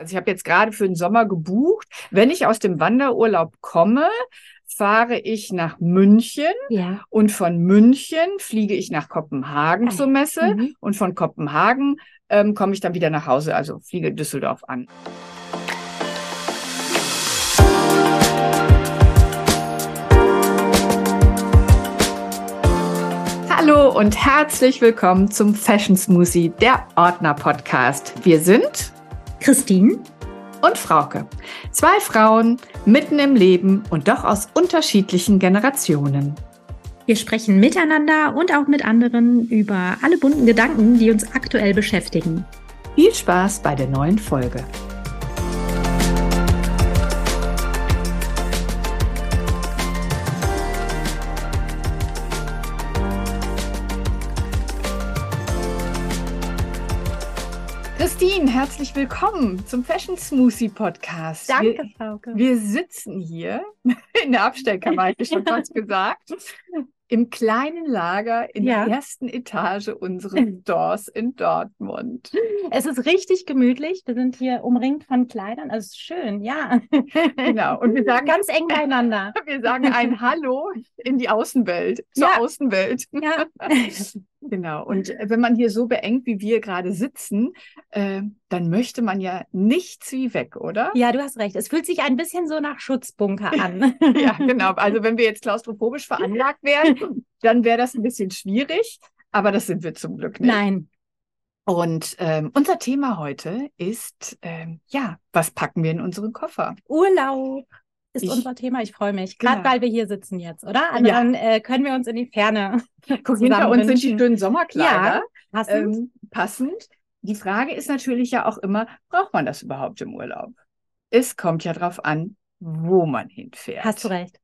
Also ich habe jetzt gerade für den Sommer gebucht. Wenn ich aus dem Wanderurlaub komme, fahre ich nach München Ja. und von München fliege ich nach Kopenhagen Ah, zur Messe mhm. und von Kopenhagen ähm, komme ich dann wieder nach Hause, also fliege Düsseldorf an. Hallo und herzlich willkommen zum Fashion Smoothie, der Ordner Podcast. Wir sind Christine? und Frauke. Zwei Frauen mitten im Leben und doch aus unterschiedlichen Generationen. Wir sprechen miteinander und auch mit anderen über alle bunten Gedanken, die uns aktuell beschäftigen. Viel Spaß bei der neuen Folge. Herzlich willkommen zum Fashion Smoothie Podcast. Wir, Frauke. wir sitzen hier in der Abstellkammer, hätte ich schon fast gesagt, im kleinen Lager in Ja. der ersten Etage unseres Stores in Dortmund. Es ist richtig gemütlich. Wir sind hier umringt von Kleidern. Also es ist schön, ja. Genau. Und wir sagen Ganz eng beieinander. Wir sagen ein Hallo in die Außenwelt, zur Ja. Außenwelt. Ja. Genau. Und äh, wenn man hier so beengt, wie wir gerade sitzen, äh, dann möchte man ja nichts wie weg, oder? ja, du hast recht. Es fühlt sich ein bisschen so nach Schutzbunker an. Ja, genau. Also wenn wir jetzt klaustrophobisch veranlagt wären, dann wäre das ein bisschen schwierig. Aber das sind wir zum Glück nicht. Nein. Und ähm, unser Thema heute ist, ähm, ja, was packen wir in unseren Koffer? Urlaub ist Ich- unser Thema. Ich freue mich. Gerade Genau. weil wir hier sitzen jetzt, oder? Ja. Dann äh, können wir uns in die Ferne Guck, hinter uns sind die schönen Sommerkleider. passend. ähm, passend. Die Frage ist natürlich ja auch immer, braucht man das überhaupt im Urlaub? Es kommt ja drauf an, wo man hinfährt. Hast du recht.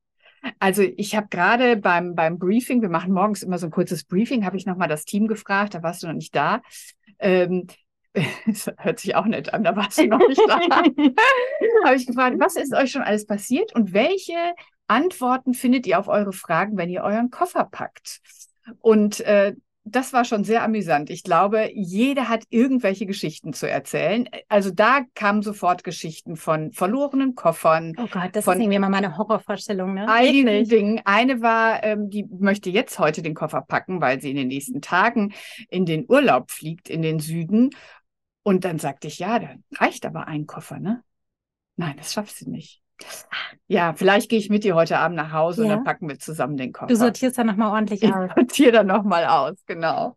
Also ich habe gerade beim, beim Briefing, wir machen morgens immer so ein kurzes Briefing, habe ich nochmal das Team gefragt, da warst du noch nicht da. Ähm, das hört sich auch nett an, da warst du noch nicht da. habe ich gefragt, was ist euch schon alles passiert und welche Antworten findet ihr auf eure Fragen, wenn ihr euren Koffer packt? Und äh, das war schon sehr amüsant. Ich glaube, jeder hat irgendwelche Geschichten zu erzählen. Also da kamen sofort Geschichten von verlorenen Koffern, Oh Gott, das Von- ist irgendwie immer meine Horrorvorstellung, ne? einigen. Dingen. Eine war, ähm, die möchte jetzt heute den Koffer packen, weil sie in den nächsten Tagen in den Urlaub fliegt, in den Süden. Und dann sagte ich, ja, dann reicht aber ein Koffer, ne? Nein, das schafft sie nicht. Ja, vielleicht gehe ich mit dir heute Abend nach Hause und Ja. dann packen wir zusammen den Koffer. Du sortierst dann nochmal ordentlich ich aus. sortiere dann nochmal aus, genau.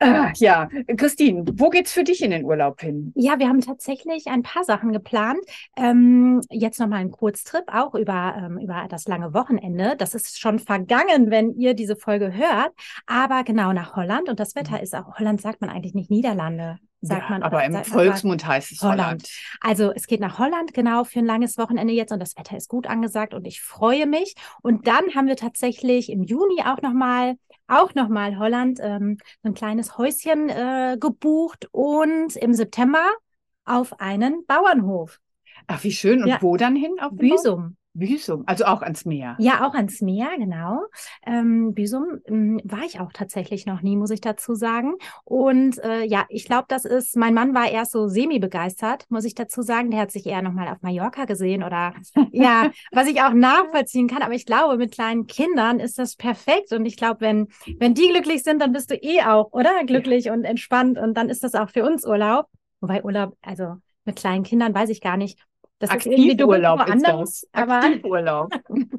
Äh, ja, Christine, wo geht's für dich in den Urlaub hin? Ja, wir haben tatsächlich ein paar Sachen geplant. Ähm, jetzt nochmal ein Kurztrip, auch über, ähm, über das lange Wochenende. Das ist schon vergangen, wenn ihr diese Folge hört. Aber genau nach Holland. Und das Wetter ist auch, Holland sagt man eigentlich nicht Niederlande. Sagt ja, man, aber im Volksmund heißt es Holland. Holland. Also es geht nach Holland genau für ein langes Wochenende jetzt und das Wetter ist gut angesagt und ich freue mich. Und dann haben wir tatsächlich im Juni auch nochmal auch noch mal Holland ähm, so ein kleines Häuschen äh, gebucht und im September auf einen Bauernhof. Ach, wie schön. Und Ja. wo dann hin? Auf? Büsum. Büsum, also auch ans Meer. Ja, auch ans Meer, genau. Ähm, Büsum ähm, war ich auch tatsächlich noch nie, muss ich dazu sagen. Und äh, ja, ich glaube, das ist, mein Mann war erst so semi-begeistert, muss ich dazu sagen. Der hat sich eher nochmal auf Mallorca gesehen oder ja, was ich auch nachvollziehen kann. Aber ich glaube, mit kleinen Kindern ist das perfekt. Und ich glaube, wenn, wenn die glücklich sind, dann bist du eh auch, oder? Glücklich und entspannt. Und dann ist das auch für uns Urlaub. Wobei Urlaub, also mit kleinen Kindern weiß ich gar nicht. Das ist Aktivurlaub ist woanders, das. aber Aktivurlaub.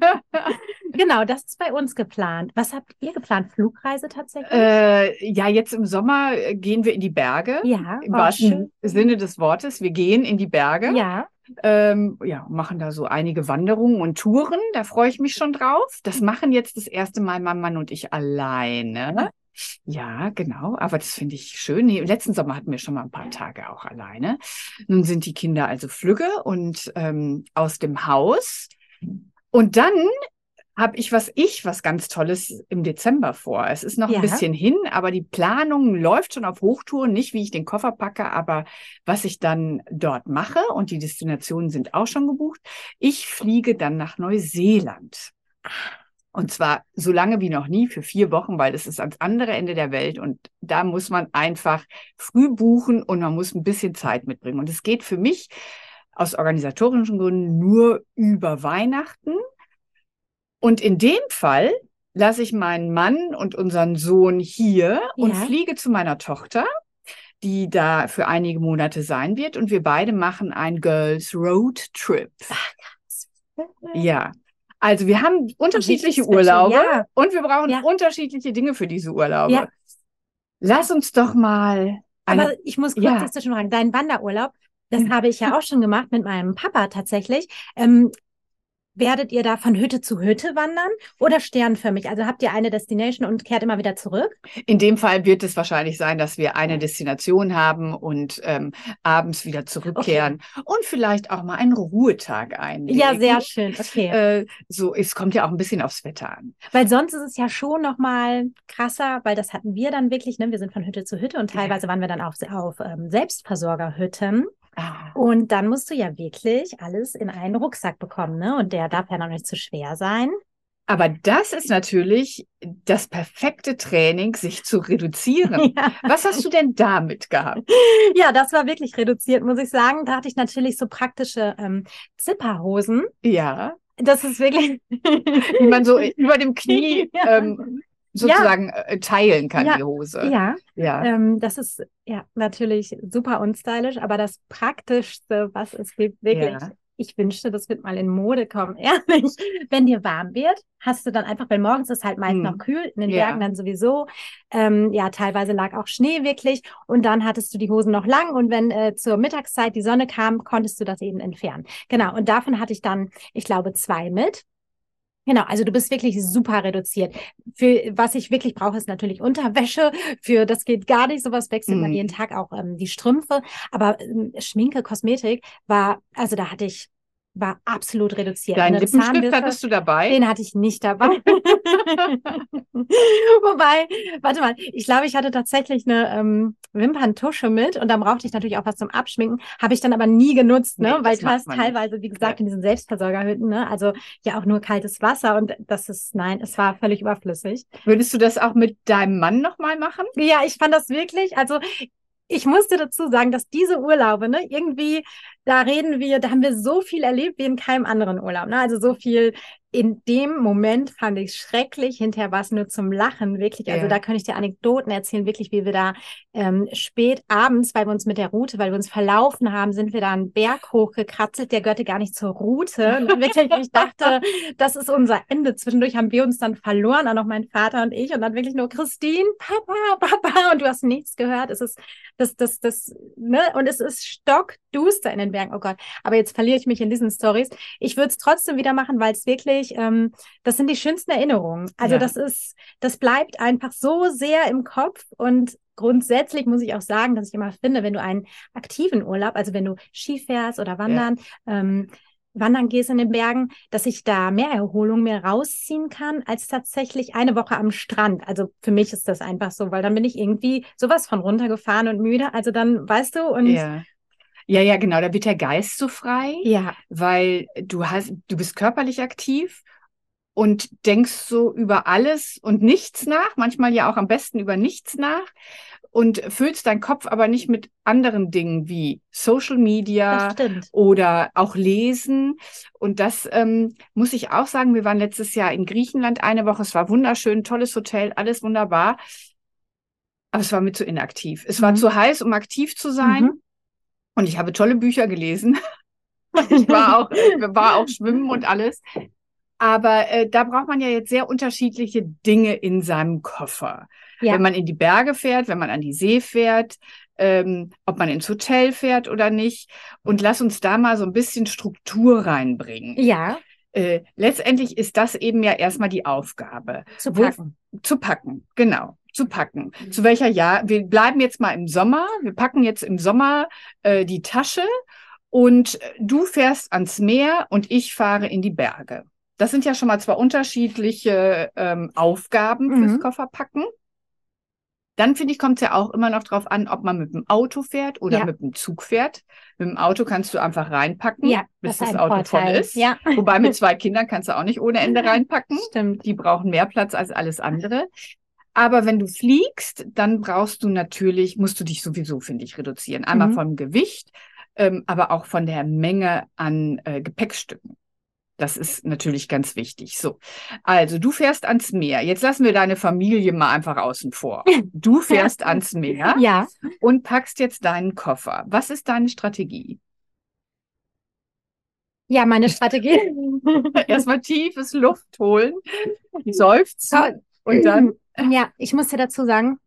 Genau, das ist bei uns geplant. Was habt ihr geplant? Flugreise tatsächlich? äh, ja, jetzt im Sommer äh, gehen wir in die Berge. ja, Im oh, wahrsten. Sinne des Wortes. Wir gehen in die Berge. Ja, Ähm, ja, machen da so einige Wanderungen und Touren. Da freue ich mich schon drauf. Das machen jetzt das erste Mal mein Mann und ich alleine. Ja, genau. Aber das finde ich schön. Nee, letzten Sommer hatten wir schon mal ein paar Tage auch alleine. Nun sind die Kinder also flügge und ähm, aus dem Haus. Und dann habe ich was ich was ganz Tolles im Dezember vor. Es ist noch Ja. ein bisschen hin, aber die Planung läuft schon auf Hochtouren, nicht wie ich den Koffer packe, aber was ich dann dort mache und die Destinationen sind auch schon gebucht. Ich fliege dann nach Neuseeland. Und zwar so lange wie noch nie für vier Wochen, weil das ist ans andere Ende der Welt und da muss man einfach früh buchen und man muss ein bisschen Zeit mitbringen. Und es geht für mich aus organisatorischen Gründen nur über Weihnachten. Und in dem Fall lasse ich meinen Mann und unseren Sohn hier ja. und fliege zu meiner Tochter, die da für einige Monate sein wird. Und wir beide machen ein Girls Road Trip. Ach, ja. Also wir haben unterschiedliche Urlaube ja. und wir brauchen ja. unterschiedliche Dinge für diese Urlaube. Ja. Lass uns doch mal. Eine, Aber ich muss kurz ja. zwischenfragen. Dein Wanderurlaub, das habe ich ja auch schon gemacht mit meinem Papa tatsächlich. Ähm, Werdet ihr da von Hütte zu Hütte wandern oder sternförmig? Also habt ihr eine Destination und kehrt immer wieder zurück? In dem Fall wird es wahrscheinlich sein, dass wir eine Destination haben und ähm, abends wieder zurückkehren okay. und vielleicht auch mal einen Ruhetag einlegen. Ja, sehr schön. Okay. Äh, so, es kommt ja auch ein bisschen aufs Wetter an. Weil sonst ist es ja schon noch mal krasser, weil das hatten wir dann wirklich. Ne? Wir sind von Hütte zu Hütte und teilweise ja. waren wir dann auf, auf ähm, Selbstversorgerhütten. Ah. Und dann musst du ja wirklich alles in einen Rucksack bekommen, ne? Und der darf ja noch nicht zu schwer sein. Aber das ist natürlich das perfekte Training, sich zu reduzieren. Ja. Was hast du denn damit gehabt? Ja, das war wirklich reduziert, muss ich sagen. Da hatte ich natürlich so praktische ähm, Zipperhosen. Ja. Das ist wirklich. Wie man so über dem Knie ja. ähm, sozusagen ja. Äh, teilen kann, ja. die Hose. Ja, ja. Ähm, das ist ja natürlich super unstylisch, aber das Praktischste, was es gibt, wirklich. Ja. Ich wünschte, das wird mal in Mode kommen. Ehrlich, wenn dir warm wird, hast du dann einfach, weil morgens ist halt meist hm. noch kühl, in den Bergen dann sowieso. Ähm, ja, teilweise lag auch Schnee wirklich. Und dann hattest du die Hosen noch lang. Und wenn äh, zur Mittagszeit die Sonne kam, konntest du das eben entfernen. Genau. Und davon hatte ich dann, ich glaube, zwei mit. Genau, also du bist wirklich super reduziert. Für was ich wirklich brauche, ist natürlich Unterwäsche. Für das geht gar nicht. Sowas wechselt mm. man jeden Tag auch ähm, die Strümpfe. Aber ähm, Schminke, Kosmetik war, also da hatte ich war absolut reduziert. Deinen Lippenstift hattest du dabei? Den hatte ich nicht dabei. Wobei, warte mal, ich glaube, ich hatte tatsächlich eine ähm, Wimperntusche mit und dann brauchte ich natürlich auch was zum Abschminken. Habe ich dann aber nie genutzt, ne? Nee, Weil du hast teilweise, wie gesagt, in diesen Selbstversorgerhütten, ne? Also ja auch nur kaltes Wasser und das ist, nein, es war völlig überflüssig. Würdest du das auch mit deinem Mann nochmal machen? Ja, ich fand das wirklich, also ich musste dazu sagen, dass diese Urlaube, ne, irgendwie, da reden wir, da haben wir so viel erlebt wie in keinem anderen Urlaub, ne? Also so viel in dem Moment fand ich es schrecklich. Hinterher war es nur zum Lachen, wirklich. Also ja. da kann ich dir Anekdoten erzählen, wirklich, wie wir da ähm, spät abends, weil wir uns mit der Route, weil wir uns verlaufen haben, sind wir da einen Berg hochgekratzelt, der gehörte gar nicht zur Route. Und wirklich, ich dachte, das ist unser Ende. Zwischendurch haben wir uns dann verloren, auch noch mein Vater und ich. Und dann wirklich nur Christine, Papa, Papa. Und du hast nichts gehört. Es ist das, das, das, ne? Und es ist stockduster in den Bergen. Oh Gott. Aber jetzt verliere ich mich in diesen Stories. Ich würde es trotzdem wieder machen, weil es wirklich ähm, das sind die schönsten Erinnerungen. Also ja. das ist, das bleibt einfach so sehr im Kopf und grundsätzlich muss ich auch sagen, dass ich immer finde, wenn du einen aktiven Urlaub, also wenn du Ski fährst oder wandern, ja. ähm, wandern gehst in den Bergen, dass ich da mehr Erholung mehr rausziehen kann, als tatsächlich eine Woche am Strand. Also für mich ist das einfach so, weil dann bin ich irgendwie sowas von runtergefahren und müde. Also dann, weißt du, und ja. Ja, ja, genau. Da wird der Geist so frei. Ja. Weil du hast, du bist körperlich aktiv und denkst so über alles und nichts nach, manchmal ja auch am besten über nichts nach und füllst deinen Kopf aber nicht mit anderen Dingen wie Social Media oder auch Lesen. Und das ähm, muss ich auch sagen, wir waren letztes Jahr in Griechenland eine Woche, es war wunderschön, tolles Hotel, alles wunderbar. Aber es war mir zu inaktiv. Es mhm. war zu heiß, um aktiv zu sein. Mhm. Und ich habe tolle Bücher gelesen. ich war auch, war auch schwimmen und alles. Aber äh, da braucht man ja jetzt sehr unterschiedliche Dinge in seinem Koffer. Ja. Wenn man in die Berge fährt, wenn man an die See fährt, ähm, ob man ins Hotel fährt oder nicht. Und lass uns da mal so ein bisschen Struktur reinbringen. Ja. Äh, letztendlich ist das eben ja erstmal die Aufgabe. Zu packen. Wo, zu packen, genau zu packen. Mhm. Zu welcher Jahr? Wir bleiben jetzt mal im Sommer. Wir packen jetzt im Sommer äh, die Tasche und du fährst ans Meer und ich fahre in die Berge. Das sind ja schon mal zwei unterschiedliche ähm, Aufgaben mhm. fürs Kofferpacken. Dann finde ich, kommt es ja auch immer noch drauf an, ob man mit dem Auto fährt oder Ja. mit dem Zug fährt. Mit dem Auto kannst du einfach reinpacken, Ja, bis das das Auto Vorteil. voll ist. Ja. Wobei mit zwei Kindern kannst du auch nicht ohne Ende reinpacken. Stimmt. Die brauchen mehr Platz als alles andere. Aber wenn du fliegst, dann brauchst du natürlich, musst du dich sowieso, finde ich, reduzieren. Einmal Mhm. vom Gewicht, ähm, aber auch von der Menge an äh, Gepäckstücken. Das ist natürlich ganz wichtig. So, also du fährst ans Meer. Jetzt lassen wir deine Familie mal einfach außen vor. Du fährst ans Meer Ja. und packst jetzt deinen Koffer. Was ist deine Strategie? Ja, meine Strategie. Erstmal tiefes Luft holen, seufzen und dann Ja, ich muss dir dazu sagen,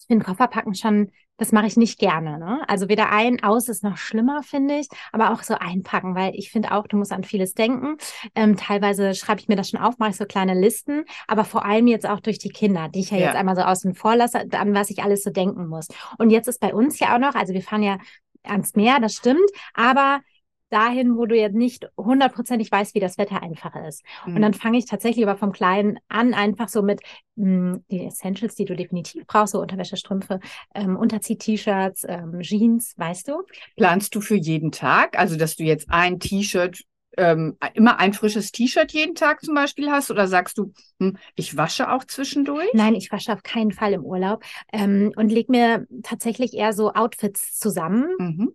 ich finde Kofferpacken schon, das mache ich nicht gerne. Ne? Also weder ein, aus ist noch schlimmer, finde ich, aber auch so einpacken, weil ich finde auch, du musst an vieles denken. Ähm, teilweise schreibe ich mir das schon auf, mache ich so kleine Listen, aber vor allem jetzt auch durch die Kinder, die ich ja, Ja. jetzt einmal so außen vor lasse, an was ich alles so denken muss. Und jetzt ist bei uns ja auch noch, also wir fahren ja ans Meer, das stimmt, aber dahin, wo du jetzt nicht hundertprozentig weißt, wie das Wetter einfach ist. Mhm. Und dann fange ich tatsächlich aber vom Kleinen an, einfach so mit mh, die Essentials, die du definitiv brauchst, so Unterwäsche, Strümpfe, ähm, Unterzieh-T-Shirts, ähm, Jeans, weißt du? Planst du für jeden Tag, also dass du jetzt ein T-Shirt, ähm, immer ein frisches T-Shirt jeden Tag zum Beispiel hast? Oder sagst du, hm, ich wasche auch zwischendurch? Nein, ich wasche auf keinen Fall im Urlaub ähm, und leg mir tatsächlich eher so Outfits zusammen, Mhm.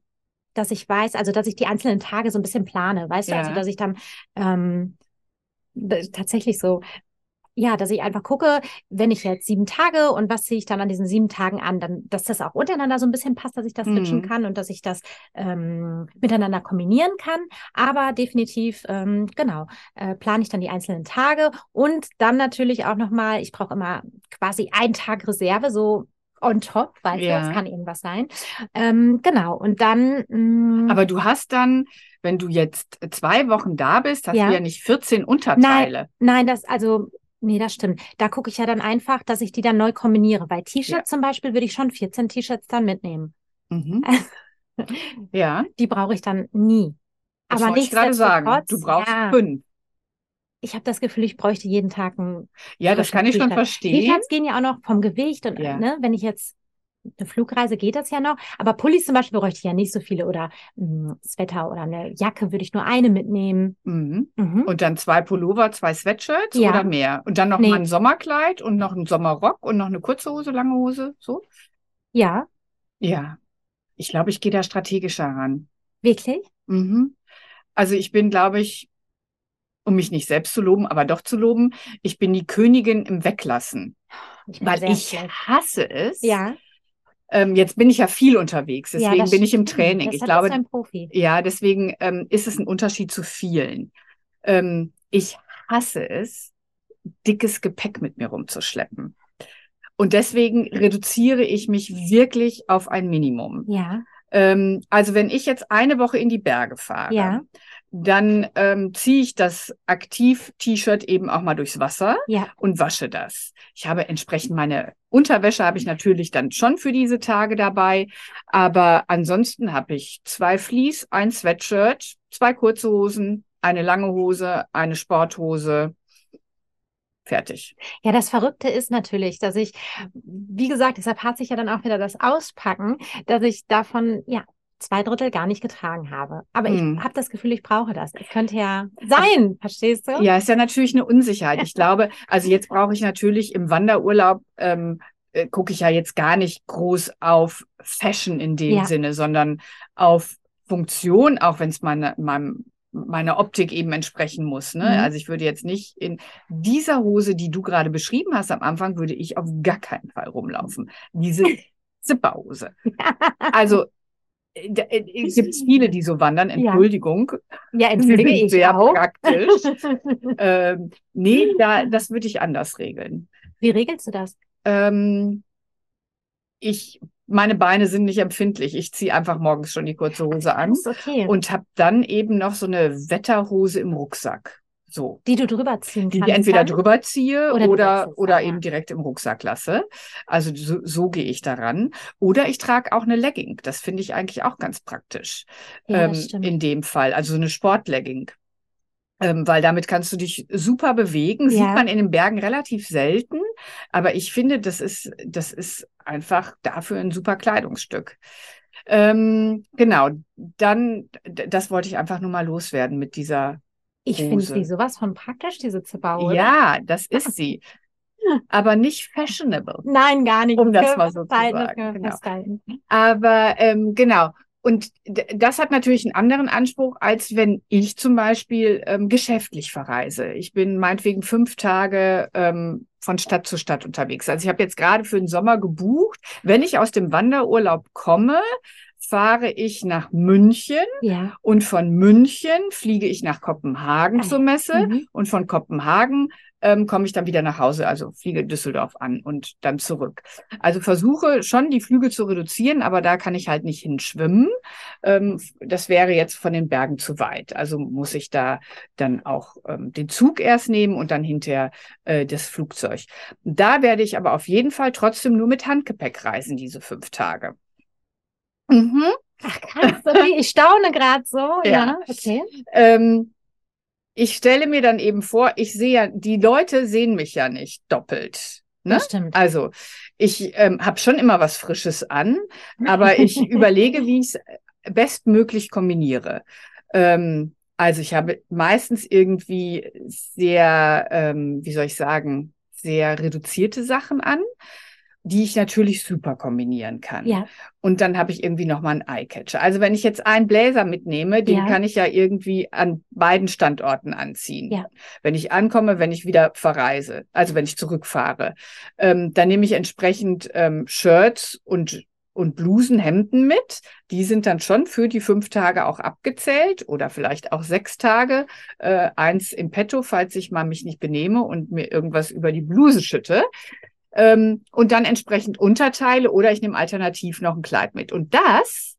Dass ich weiß, also dass ich die einzelnen Tage so ein bisschen plane, weißt du, also Ja. dass ich dann ähm, tatsächlich so, ja, dass ich einfach gucke, wenn ich jetzt sieben Tage und was ziehe ich dann an diesen sieben Tagen an, dann, dass das auch untereinander so ein bisschen passt, dass ich das switchen Mhm. kann und dass ich das ähm, miteinander kombinieren kann. Aber definitiv, ähm, genau, äh, plane ich dann die einzelnen Tage und dann natürlich auch nochmal, ich brauche immer quasi einen Tag Reserve, so on top, du, Ja. es kann irgendwas sein. Ähm, genau, und dann mh, Aber du hast dann, wenn du jetzt zwei Wochen da bist, hast Ja. du ja nicht 14 Unterteile. Nein, das, also, nee, das stimmt. Da gucke ich ja dann einfach, dass ich die dann neu kombiniere. Weil T-Shirts Ja. zum Beispiel würde ich schon 14 T-Shirts dann mitnehmen. Mhm. Ja, Die brauche ich dann nie. das Aber ich gerade sagen. Du brauchst ja, fünf. Ich habe das Gefühl, ich bräuchte jeden Tag ein Ja, das kann ich schon verstehen. T-Shirts gehen ja auch noch vom Gewicht und Ja. ne, wenn ich jetzt eine Flugreise geht das ja noch, aber Pullis zum Beispiel bräuchte ich ja nicht so viele oder mh, Sweater oder eine Jacke würde ich nur eine mitnehmen. Mhm. Mhm. Und dann zwei Pullover, zwei Sweatshirts Ja. oder mehr. Und dann noch Nee. mal ein Sommerkleid und noch ein Sommerrock und noch eine kurze Hose, lange Hose, so? Ja, Ja. Ich glaube, ich gehe da strategischer ran. wirklich? Mhm. Also ich bin, glaube ich, um mich nicht selbst zu loben, aber doch zu loben, ich bin die Königin im Weglassen, Ich weil ich schlecht. hasse es. Ja, Ähm, jetzt bin ich ja viel unterwegs, ja, deswegen das bin ich im. Training. Ich Deshalb glaube, ein Profi. ja, deswegen ähm, ist es ein Unterschied zu vielen. Ähm, ich hasse es, dickes Gepäck mit mir rumzuschleppen. Und deswegen reduziere ich mich wirklich auf ein Minimum. Ja, Ähm, also wenn ich jetzt eine Woche in die Berge fahre, Ja. Dann ähm, ziehe ich das Aktiv-T-Shirt eben auch mal durchs Wasser ja, und wasche das. Ich habe entsprechend meine Unterwäsche habe ich natürlich dann schon für diese Tage dabei, aber ansonsten habe ich zwei Fleece, ein Sweatshirt, zwei kurze Hosen, eine lange Hose, eine Sporthose. Fertig. ja, das Verrückte ist natürlich, dass ich, wie gesagt, deshalb hat sich ja dann auch wieder das Auspacken, dass ich davon, ja, zwei Drittel gar nicht getragen habe. Aber Hm. ich habe das Gefühl, ich brauche das. Es könnte ja sein, verstehst du? Ja, ist ja natürlich eine Unsicherheit. Ich glaube, also jetzt brauche ich natürlich im Wanderurlaub, ähm, äh, gucke ich ja jetzt gar nicht groß auf Fashion in dem Ja. Sinne, sondern auf Funktion, auch wenn es meine, meinem, meiner Optik eben entsprechen muss. Ne? Mhm. Also ich würde jetzt nicht in dieser Hose, die du gerade beschrieben hast am Anfang, würde ich auf gar keinen Fall rumlaufen. Diese Zipperhose. Also gibt viele, die so wandern. Ja. Entschuldigung. Ja, Sie entschuldige ich sehr auch. praktisch. Ähm, nee, da, das würde ich anders regeln. Wie regelst du das? Ähm, ich, meine Beine sind nicht empfindlich. Ich ziehe einfach morgens schon die kurze Hose an okay. und habe dann eben noch so eine Wetterhose im Rucksack. So. die du drüber ziehen Die kannst. ich entweder drüber ziehe Oder oder, oder, ja. eben direkt im Rucksack lasse. Also so, so gehe ich daran. Oder ich trage auch eine Legging. Das finde ich eigentlich auch ganz praktisch Ja, ähm, in dem Fall. Also so eine Sportlegging. ähm, weil damit kannst du dich super bewegen. Sieht Ja. man in den Bergen relativ selten, aber ich finde, das ist, das ist einfach dafür ein super Kleidungsstück. Ähm, genau, dann, das wollte ich einfach nur mal loswerden mit dieser. Ich finde sie sowas von praktisch, diese Zipperhose. Ja, das ist sie, aber nicht fashionable. Nein, gar nicht. Um das mal so zu sagen, genau. Aber ähm, genau. Und das hat natürlich einen anderen Anspruch, als wenn ich zum Beispiel ähm, geschäftlich verreise. Ich bin meinetwegen fünf Tage ähm, von Stadt zu Stadt unterwegs. Also ich habe jetzt gerade für den Sommer gebucht. Wenn ich aus dem Wanderurlaub komme, fahre ich nach München Ja. und von München fliege ich nach Kopenhagen Ah, zur Messe Mhm. und von Kopenhagen ähm, komme ich dann wieder nach Hause, also fliege Düsseldorf an und dann zurück. Also versuche schon die Flüge zu reduzieren, aber da kann ich halt nicht hinschwimmen. Ähm, das wäre jetzt von den Bergen zu weit. Also muss ich da dann auch ähm, den Zug erst nehmen und dann hinterher äh, das Flugzeug. Da werde ich aber auf jeden Fall trotzdem nur mit Handgepäck reisen, diese fünf Tage. Mhm. Ach, krass, okay. Ich staune gerade so. Ja. Ja. okay. Ähm, ich stelle mir dann eben vor, ich sehe ja, die Leute sehen mich ja nicht doppelt. Ne? Das stimmt. Also ich ähm, habe schon immer was Frisches an, aber ich überlege, wie ich es bestmöglich kombiniere. Ähm, also ich habe meistens irgendwie sehr, ähm, wie soll ich sagen, sehr reduzierte Sachen an, die ich natürlich super kombinieren kann. Ja. Und dann habe ich irgendwie nochmal einen Eyecatcher. Also wenn ich jetzt einen Bläser mitnehme, den Ja. kann ich ja irgendwie an beiden Standorten anziehen. Ja. Wenn ich ankomme, wenn ich wieder verreise, also wenn ich zurückfahre, ähm, dann nehme ich entsprechend ähm, Shirts und und Blusen, Hemden mit. Die sind dann schon für die fünf Tage auch abgezählt oder vielleicht auch sechs Tage. Äh, eins im Petto, falls ich mal mich nicht benehme und mir irgendwas über die Bluse schütte. Ähm, und dann entsprechend Unterteile oder ich nehme alternativ noch ein Kleid mit. Und das,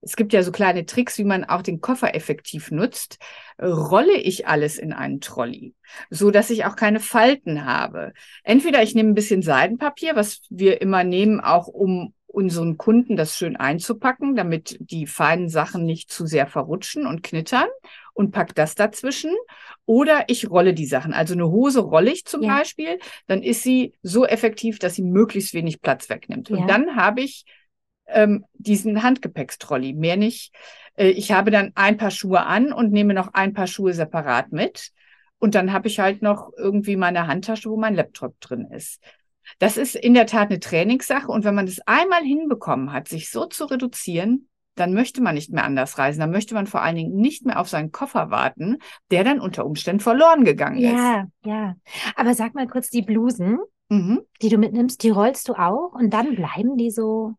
es gibt ja so kleine Tricks, wie man auch den Koffer effektiv nutzt, rolle ich alles in einen Trolley, so dass ich auch keine Falten habe. Entweder ich nehme ein bisschen Seidenpapier, was wir immer nehmen, auch um unseren Kunden das schön einzupacken, damit die feinen Sachen nicht zu sehr verrutschen und knittern und pack das dazwischen. Oder ich rolle die Sachen. Also eine Hose rolle ich zum Ja. Beispiel, dann ist sie so effektiv, dass sie möglichst wenig Platz wegnimmt. Ja. Und dann habe ich ähm, diesen Handgepäckstrolley, mehr nicht. Äh, ich habe dann ein paar Schuhe an und nehme noch ein paar Schuhe separat mit. Und dann habe ich halt noch irgendwie meine Handtasche, wo mein Laptop drin ist. Das ist in der Tat eine Trainingssache. Und wenn man das einmal hinbekommen hat, sich so zu reduzieren, dann möchte man nicht mehr anders reisen. Dann möchte man vor allen Dingen nicht mehr auf seinen Koffer warten, der dann unter Umständen verloren gegangen Ja, ja. Aber sag mal kurz, die Blusen, ist. Mhm. die du mitnimmst, die rollst du auch und dann bleiben die so.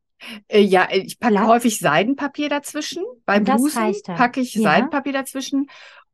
Äh, ja, ich packe Blau- häufig Seidenpapier dazwischen. Bei Blusen packe ich Ja. Seidenpapier dazwischen.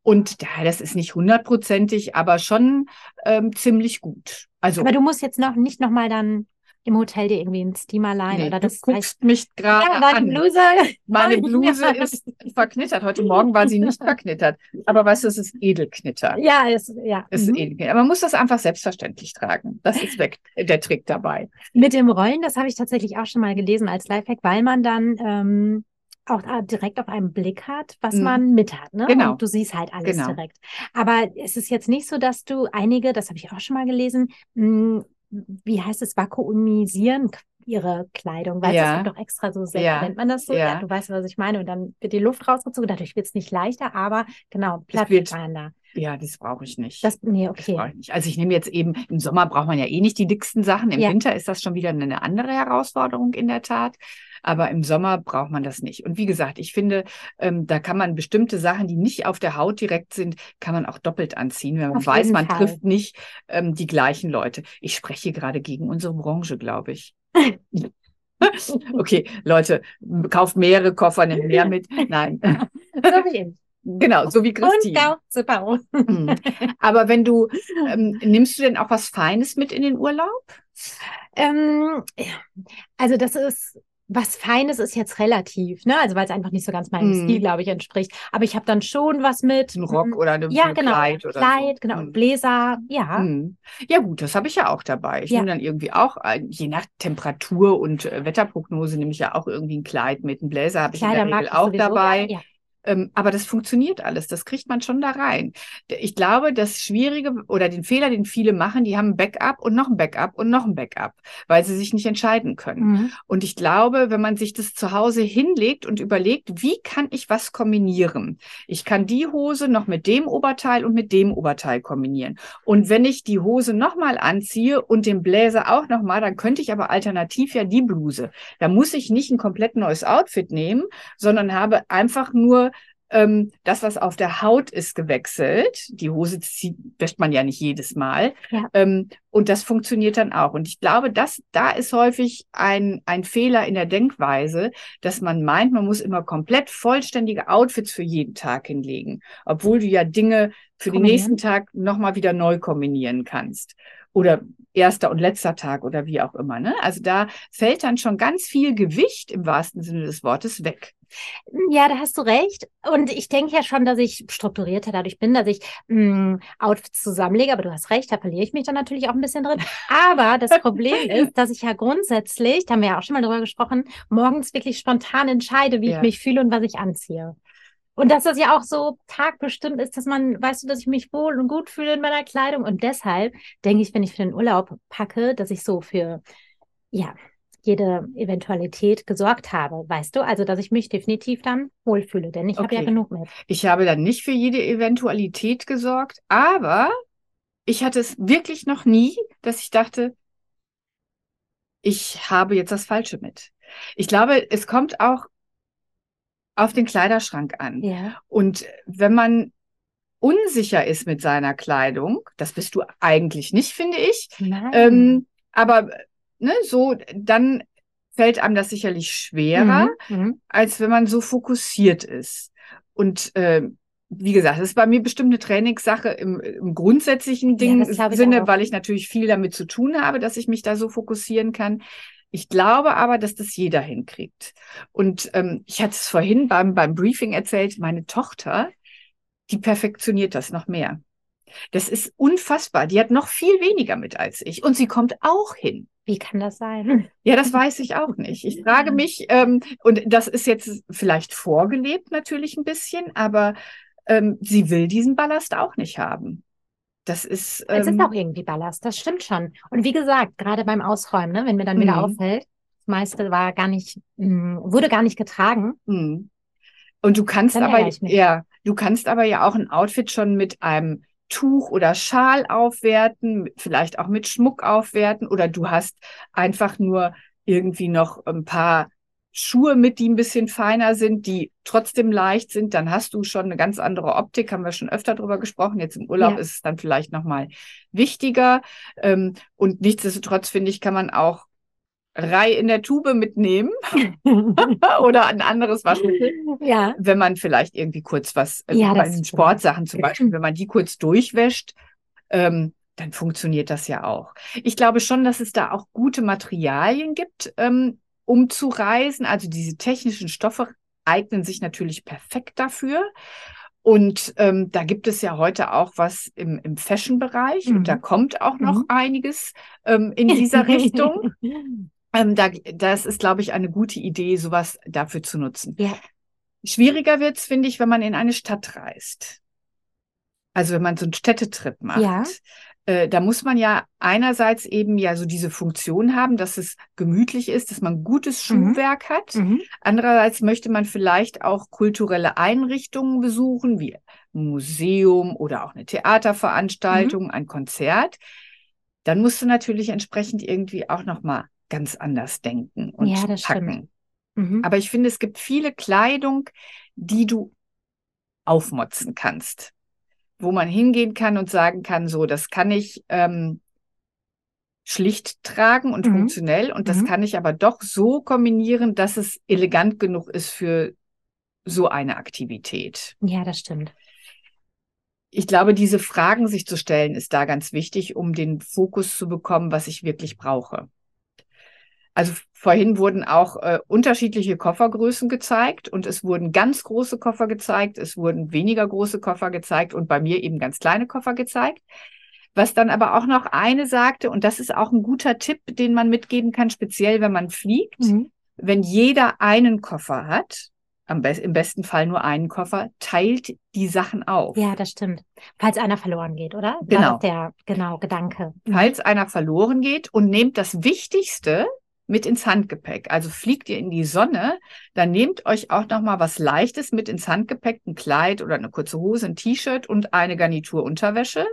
Und ja, das ist nicht hundertprozentig, aber schon ähm, ziemlich gut. Also Aber du musst jetzt noch nicht nochmal dann im Hotel dir irgendwie ein Steamer leihen nee, oder du das reicht. guckst mich gerade Ja, an. Bluse. Meine Bluse ist verknittert. Heute Morgen war sie nicht verknittert. Aber weißt du, es ist Edelknitter. Ja, ist, ja. Es ist mhm. Edelknitter. Aber man muss das einfach selbstverständlich tragen. Das ist weg, der Trick dabei. Mit dem Rollen, das habe ich tatsächlich auch schon mal gelesen als Lifehack, weil man dann ähm, auch direkt auf einen Blick hat, was Mhm. man mit hat. Ne? Genau. Und du siehst halt alles Genau. direkt. Aber es ist jetzt nicht so, dass du einige, das habe ich auch schon mal gelesen, mh, wie heißt es, vakuumisieren ihre Kleidung, weil Ja. es gibt doch extra so Säcke, Ja. nennt man das so? Ja. du weißt, was ich meine. Und dann wird die Luft rausgezogen, dadurch wird es nicht leichter, aber genau, Platz da. Ja, das brauche ich nicht. Das, nee, Das okay. brauche ich nicht. Also ich nehme jetzt eben, im Sommer braucht man ja eh nicht die dicksten Sachen. Im Ja. Winter ist das schon wieder eine andere Herausforderung in der Tat. Aber im Sommer braucht man das nicht. Und wie gesagt, ich finde, ähm, da kann man bestimmte Sachen, die nicht auf der Haut direkt sind, kann man auch doppelt anziehen, wenn man Auf weiß, man Fall. trifft nicht ähm, die gleichen Leute. Ich spreche hier gerade gegen unsere Branche, glaube ich. Okay, Leute, kauft mehrere Koffer, nehmt mehr mit. Nein, So wie ich. genau, so wie Und Christine. kauft super. Mhm. Aber wenn du, ähm, nimmst du denn auch was Feines mit in den Urlaub? Ähm, also das ist was Feines ist jetzt relativ, ne? Also weil es einfach nicht so ganz meinem Mhm. Stil, glaube ich, entspricht. Aber ich habe dann schon was mit. Ein Rock mm, oder eine, Ja, ein genau. Kleid oder Kleid, so. genau. Mhm. Und Bläser, ja. Mhm. Ja gut, das habe ich ja auch dabei. Ich Ja. nehme dann irgendwie auch, äh, je nach Temperatur und äh, Wetterprognose nehme ich ja auch irgendwie ein Kleid mit. Ein Bläser habe ich in der Regel auch dabei. Ja. Ähm, aber das funktioniert alles, das kriegt man schon da rein. Ich glaube, das Schwierige oder den Fehler, den viele machen, die haben ein Backup und noch ein Backup und noch ein Backup, weil sie sich nicht entscheiden können. Mhm. Und ich glaube, wenn man sich das zu Hause hinlegt und überlegt, wie kann ich was kombinieren? Ich kann die Hose noch mit dem Oberteil und mit dem Oberteil kombinieren. Und wenn ich die Hose nochmal anziehe und den Bläser auch nochmal, dann könnte ich aber alternativ ja die Bluse. Da muss ich nicht ein komplett neues Outfit nehmen, sondern habe einfach nur ähm, das, was auf der Haut ist, gewechselt. Die Hose zieht, wäscht man ja nicht jedes Mal. Ja. Ähm, und das funktioniert dann auch. Und ich glaube, dass da ist häufig ein, ein Fehler in der Denkweise, dass man meint, man muss immer komplett vollständige Outfits für jeden Tag hinlegen, obwohl du ja Dinge für den nächsten Tag nochmal wieder neu kombinieren kannst. Oder erster und letzter Tag oder wie auch immer. Ne? Also da fällt dann schon ganz viel Gewicht im wahrsten Sinne des Wortes weg. Ja, da hast du recht. Und ich denke ja schon, dass ich strukturierter dadurch bin, dass ich mh, hm, Outfits zusammenlege. Aber du hast recht, da verliere ich mich dann natürlich auch ein bisschen drin. Aber das Problem ist, dass ich ja grundsätzlich, da haben wir ja auch schon mal drüber gesprochen, morgens wirklich spontan entscheide, wie ja. ich mich fühle und was ich anziehe. Und dass das ja auch so tagbestimmt ist, dass man, weißt du, dass ich mich wohl und gut fühle in meiner Kleidung. Und deshalb denke ich, wenn ich für den Urlaub packe, dass ich so für, ja, jede Eventualität gesorgt habe, weißt du? Also, dass ich mich definitiv dann wohlfühle, denn ich okay. habe ja genug mit. Ich habe dann nicht für jede Eventualität gesorgt, aber ich hatte es wirklich noch nie, dass ich dachte, ich habe jetzt das Falsche mit. Ich glaube, es kommt auch auf den Kleiderschrank an. Ja. Und wenn man unsicher ist mit seiner Kleidung, das bist du eigentlich nicht, finde ich. Ähm, aber ne, so, dann fällt einem das sicherlich schwerer, mhm, mhm. als wenn man so fokussiert ist. Und äh, wie gesagt, das ist bei mir bestimmt eine Trainingssache im, im grundsätzlichen Ding, ja, Sinne, weil ich natürlich viel damit zu tun habe, dass ich mich da so fokussieren kann. Ich glaube aber, dass das jeder hinkriegt. Und ähm, ich hatte es vorhin beim, beim Briefing erzählt, meine Tochter, die perfektioniert das noch mehr. Das ist unfassbar. Die hat noch viel weniger mit als ich. Und sie kommt auch hin. Wie kann das sein? Ja, das weiß ich auch nicht. Ich frage mich, ähm, und das ist jetzt vielleicht vorgelebt natürlich ein bisschen, aber ähm, sie will diesen Ballast auch nicht haben. Das ist. Ähm, es ist ähm, auch irgendwie Ballast, das stimmt schon. Und wie gesagt, gerade beim Ausräumen, ne, wenn mir dann wieder mhm. auffällt, das meiste war gar nicht, mh, mm, wurde gar nicht getragen. Mhm. Und du kannst aber, ja, du kannst aber ja auch ein Outfit schon mit einem Tuch oder Schal aufwerten, vielleicht auch mit Schmuck aufwerten oder du hast einfach nur irgendwie noch ein paar Schuhe mit, die ein bisschen feiner sind, die trotzdem leicht sind, dann hast du schon eine ganz andere Optik, haben wir schon öfter drüber gesprochen. Jetzt im Urlaub ja. ist es dann vielleicht nochmal wichtiger. Ähm, und nichtsdestotrotz, finde ich, kann man auch Rei in der Tube mitnehmen oder ein anderes Waschmittel. Ja. Wenn man vielleicht irgendwie kurz was, äh, ja, bei den Sportsachen zum Beispiel, wenn man die kurz durchwäscht, ähm, dann funktioniert das ja auch. Ich glaube schon, dass es da auch gute Materialien gibt, ähm, um zu reisen. Also diese technischen Stoffe eignen sich natürlich perfekt dafür. Und ähm, da gibt es ja heute auch was im, im Fashion-Bereich mhm. und da mhm. kommt auch noch mhm. einiges ähm, in dieser Richtung. Ähm, da, das ist, glaube ich, eine gute Idee, sowas dafür zu nutzen. Ja. Schwieriger wird's, finde ich, wenn man in eine Stadt reist. Also wenn man so einen Städtetrip macht. Ja. Äh, da muss man ja einerseits eben ja so diese Funktion haben, dass es gemütlich ist, dass man gutes mhm. Schuhwerk mhm. hat. Mhm. Andererseits möchte man vielleicht auch kulturelle Einrichtungen besuchen, wie ein Museum oder auch eine Theaterveranstaltung, mhm. ein Konzert. Dann musst du natürlich entsprechend irgendwie auch nochmal ganz anders denken und ja, das packen. Mhm. Aber ich finde, es gibt viele Kleidung, die du aufmotzen kannst, wo man hingehen kann und sagen kann, so, das kann ich ähm, schlicht tragen und mhm. funktionell und das mhm. kann ich aber doch so kombinieren, dass es elegant genug ist für so eine Aktivität. Ja, das stimmt. Ich glaube, diese Fragen sich zu stellen, ist da ganz wichtig, um den Fokus zu bekommen, was ich wirklich brauche. Also vorhin wurden auch äh, unterschiedliche Koffergrößen gezeigt und es wurden ganz große Koffer gezeigt, es wurden weniger große Koffer gezeigt und bei mir eben ganz kleine Koffer gezeigt. Was dann aber auch noch eine sagte, und das ist auch ein guter Tipp, den man mitgeben kann, speziell wenn man fliegt, mhm. wenn jeder einen Koffer hat, be im besten Fall nur einen Koffer, teilt die Sachen auf. Ja, das stimmt. Falls einer verloren geht, oder? Genau. Das ist der, genau, Gedanke. Mhm. Falls einer verloren geht und nehmt das Wichtigste mit ins Handgepäck. Also fliegt ihr in die Sonne, dann nehmt euch auch noch mal was Leichtes mit ins Handgepäck, ein Kleid oder eine kurze Hose, ein T-Shirt und eine Garnitur Unterwäsche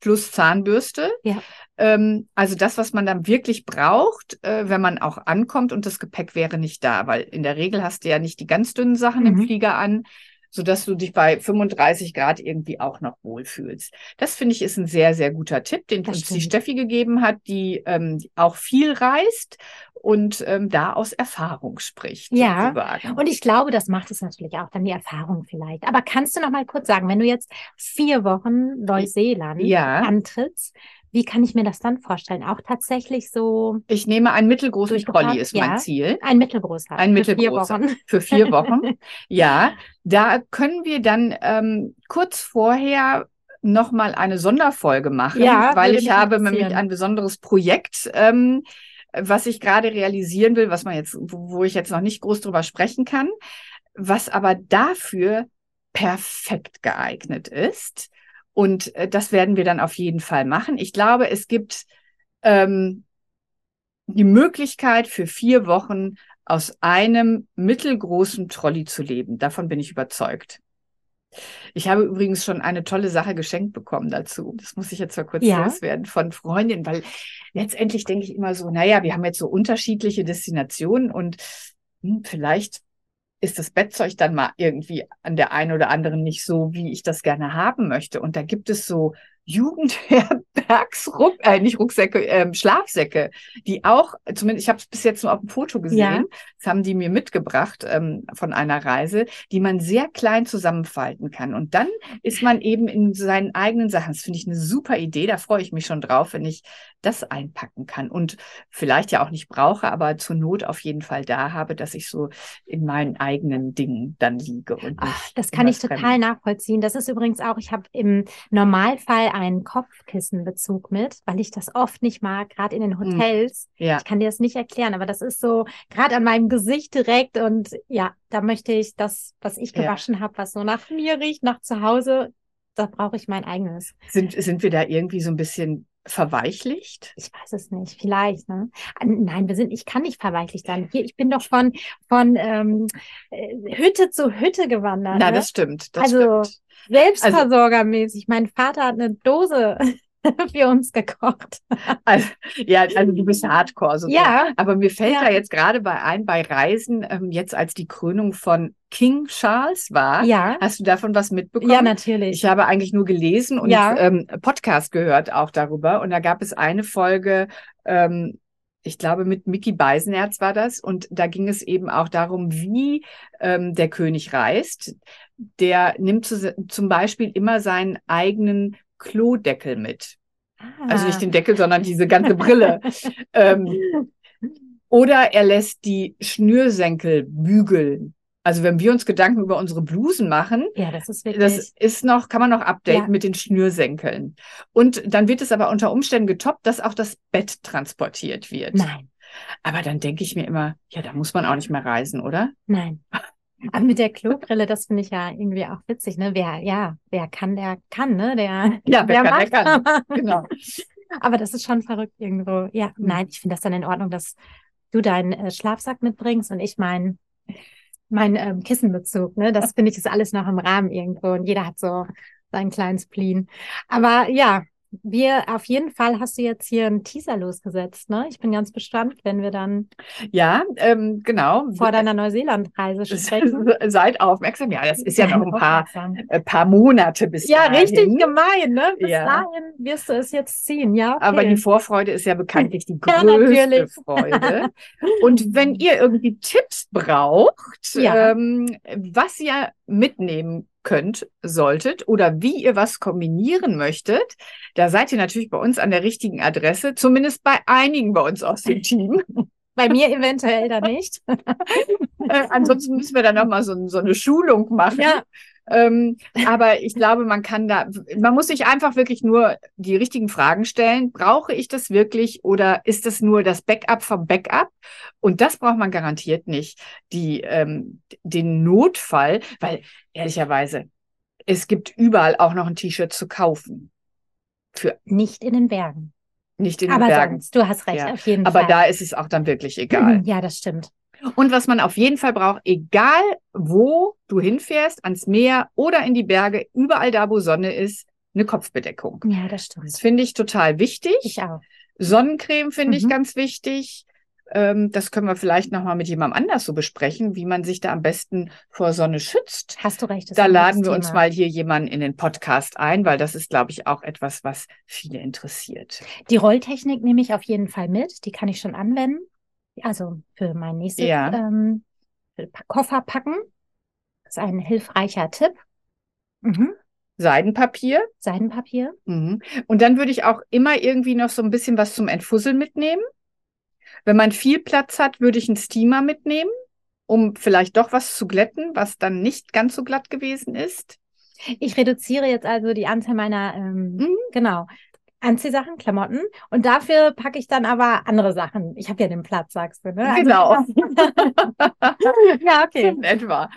plus Zahnbürste. Ja. Ähm, also das, was man dann wirklich braucht, äh, wenn man auch ankommt und das Gepäck wäre nicht da, weil in der Regel hast du ja nicht die ganz dünnen Sachen im Mhm. Flieger an, sodass du dich bei 35 Grad irgendwie auch noch wohlfühlst. Das finde ich ist ein sehr, sehr guter Tipp, den Das uns die stimmt. Steffi gegeben hat, die ähm, auch viel reist und ähm, da aus Erfahrung spricht. Ja, sozusagen. Und ich glaube, das macht es natürlich auch dann die Erfahrung vielleicht. Aber kannst du noch mal kurz sagen, wenn du jetzt vier Wochen Neuseeland Ja. antrittst, wie kann ich mir das dann vorstellen? Auch tatsächlich so ich nehme einen mittelgroßen Durchgeplant, Trolley, ist mein ja. Ziel. ein mittelgroßer. Ein für vier mittelgroßer. Wochen. Für vier Wochen. ja, da können wir dann ähm, kurz vorher noch mal eine Sonderfolge machen, Ja, weil ich habe nämlich ein besonderes Projekt, ähm, was ich gerade realisieren will, was man jetzt, wo wo ich jetzt noch nicht groß drüber sprechen kann, was aber dafür perfekt geeignet ist. Und äh, das werden wir dann auf jeden Fall machen. Ich glaube, es gibt ähm, die Möglichkeit für vier Wochen aus einem mittelgroßen Trolley zu leben. Davon bin ich überzeugt. Ich habe übrigens schon eine tolle Sache geschenkt bekommen dazu. Das muss ich jetzt mal kurz Ja. loswerden von Freundinnen, weil letztendlich denke ich immer so, naja, wir haben jetzt so unterschiedliche Destinationen und hm, vielleicht ist das Bettzeug dann mal irgendwie an der einen oder anderen nicht so, wie ich das gerne haben möchte. Und da gibt es so Jugendherbergsruck, äh, nicht Rucksäcke, ähm, Schlafsäcke, die auch, zumindest ich habe es bis jetzt nur auf dem Foto gesehen, Ja. das haben die mir mitgebracht ähm, von einer Reise, die man sehr klein zusammenfalten kann. Und dann ist man eben in seinen eigenen Sachen. Das finde ich eine super Idee. Da freue ich mich schon drauf, wenn ich das einpacken kann und vielleicht ja auch nicht brauche, aber zur Not auf jeden Fall da habe, dass ich so in meinen eigenen Dingen dann liege und Ach, das kann ich total Fremdem. nachvollziehen. Das ist übrigens auch, ich habe im Normalfall einen Kopfkissenbezug mit, weil ich das oft nicht mag, gerade in den Hm. Hotels. Ja. Ich kann dir das nicht erklären, aber das ist so gerade an meinem Gesicht direkt und ja, da möchte ich das, was ich Ja. gewaschen habe, was so nach mir riecht, nach zu Hause, da brauche ich mein eigenes. Sind, sind wir da irgendwie so ein bisschen verweichlicht? Ich weiß es nicht, vielleicht, ne? Nein, wir sind, ich kann nicht verweichlicht sein. Hier, ich bin doch von, von ähm, äh, Hütte zu Hütte gewandert. Na, ne? das stimmt. Das Also, stimmt. Selbstversorgermäßig. mein Vater hat eine Dose für uns gekocht. Also, ja, also du bist Hardcore sozusagen. Ja. Aber mir fällt Ja. da jetzt gerade bei ein, bei Reisen, ähm, jetzt als die Krönung von King Charles war, Ja, hast du davon was mitbekommen? ja, natürlich. Ich habe eigentlich nur gelesen und Ja. ähm, Podcast gehört auch darüber. Und da gab es eine Folge, ähm, ich glaube, mit Mickey Beisenherz war das. Und da ging es eben auch darum, wie ähm, der König reist. Der nimmt zu, zum Beispiel immer seinen eigenen Klodeckel mit. Also nicht Ah. den Deckel, sondern diese ganze Brille. ähm, oder er lässt die Schnürsenkel bügeln. Also wenn wir uns Gedanken über unsere Blusen machen, Ja, das ist wirklich. das ist noch, kann man noch updaten Ja. mit den Schnürsenkeln. Und dann wird es aber unter Umständen getoppt, dass auch das Bett transportiert wird. Nein, Aber dann denke ich mir immer, ja, da muss man auch nicht mehr reisen, oder? nein. Aber mit der Klobrille, das finde ich ja irgendwie auch witzig, ne? Wer, ja, wer kann, der kann, ne? Der, Ja, wer kann, der kann. macht. Genau. Aber das ist schon verrückt irgendwo. Ja, Hm. nein, ich finde das dann in Ordnung, dass du deinen äh, Schlafsack mitbringst und ich meinen mein, ähm, Kissenbezug. Ne? Das finde ich ist alles noch im Rahmen irgendwo und jeder hat so seinen kleinen Spleen. Aber ja, wir auf jeden Fall hast du jetzt hier einen Teaser losgesetzt. Ne? Ich bin ganz gespannt, wenn wir dann Ja, ähm, genau. vor deiner Neuseeland-Reise sprechen. Seid aufmerksam. Ja, das ist ja noch ein paar, äh, paar Monate bis Ja, dahin. richtig gemein, ne? Bis Ja. dahin wirst du es jetzt ziehen, ja? Okay. Aber die Vorfreude ist ja bekanntlich die Ja, größte natürlich. Freude. Und wenn ihr irgendwie Tipps braucht, Ja. ähm, was ihr mitnehmen könnt, solltet oder wie ihr was kombinieren möchtet, da seid ihr natürlich bei uns an der richtigen Adresse, zumindest bei einigen bei uns aus dem Team. Bei mir eventuell da nicht. Äh, ansonsten müssen wir dann nochmal so, so eine Schulung machen. Ja. Ähm, aber ich glaube, man kann da, man muss sich einfach wirklich nur die richtigen Fragen stellen. Brauche ich das wirklich oder ist das nur das Backup vom Backup? Und das braucht man garantiert nicht. Die, ähm, den Notfall, weil ehrlicherweise, es gibt überall auch noch ein T-Shirt zu kaufen. Für nicht in den Bergen. Nicht in Aber den Bergen. sonst, du hast recht, Ja. auf jeden Aber Fall. da ist es auch dann wirklich egal. Ja, das stimmt. Und was man auf jeden Fall braucht, egal wo du hinfährst, ans Meer oder in die Berge, überall da, wo Sonne ist, eine Kopfbedeckung. Ja, das stimmt. Das finde ich total wichtig. Ich auch. Sonnencreme finde ich Mhm. ganz wichtig. Ähm, das können wir vielleicht nochmal mit jemandem anders so besprechen, wie man sich da am besten vor Sonne schützt. Hast du recht. das Da laden wir uns Thema. mal hier jemanden in den Podcast ein, weil das ist, glaube ich, auch etwas, was viele interessiert. Die Rolltechnik nehme ich auf jeden Fall mit. Die kann ich schon anwenden. Also für mein nächstes Ja. ähm, Koffer packen. Das ist ein hilfreicher Tipp. Mhm. Seidenpapier. Seidenpapier. Mhm. Und dann würde ich auch immer irgendwie noch so ein bisschen was zum Entfusseln mitnehmen. Wenn man viel Platz hat, würde ich einen Steamer mitnehmen, um vielleicht doch was zu glätten, was dann nicht ganz so glatt gewesen ist. Ich reduziere jetzt also die Anzahl meiner, ähm, Mhm. genau, Anziehsachen, Klamotten. Und dafür packe ich dann aber andere Sachen. Ich habe ja den Platz, sagst du, ne? Also- Genau. ja, okay. In etwa.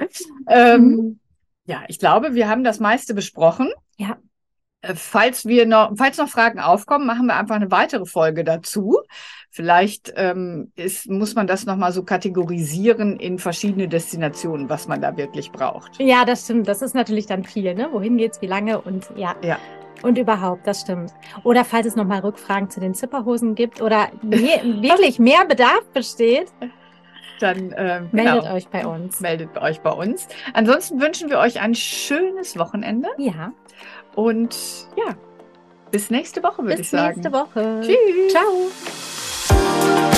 Ähm, Mhm. Ja, ich glaube, wir haben das meiste besprochen. Ja. Äh, Falls wir noch, falls noch Fragen aufkommen, machen wir einfach eine weitere Folge dazu. Vielleicht ähm, ist, muss man das nochmal so kategorisieren in verschiedene Destinationen, was man da wirklich braucht. Ja, das stimmt. Das ist natürlich dann viel, ne? Wohin geht's, wie lange und ja. Ja. Und überhaupt, das stimmt. Oder falls es nochmal Rückfragen zu den Zipperhosen gibt oder mehr, wirklich mehr Bedarf besteht, Dann ähm, meldet genau, euch bei uns. meldet euch bei uns. Ansonsten wünschen wir euch ein schönes Wochenende Ja, und ja, bis nächste Woche würde ich bis sagen. nächste Woche. Tschüss. Ciao.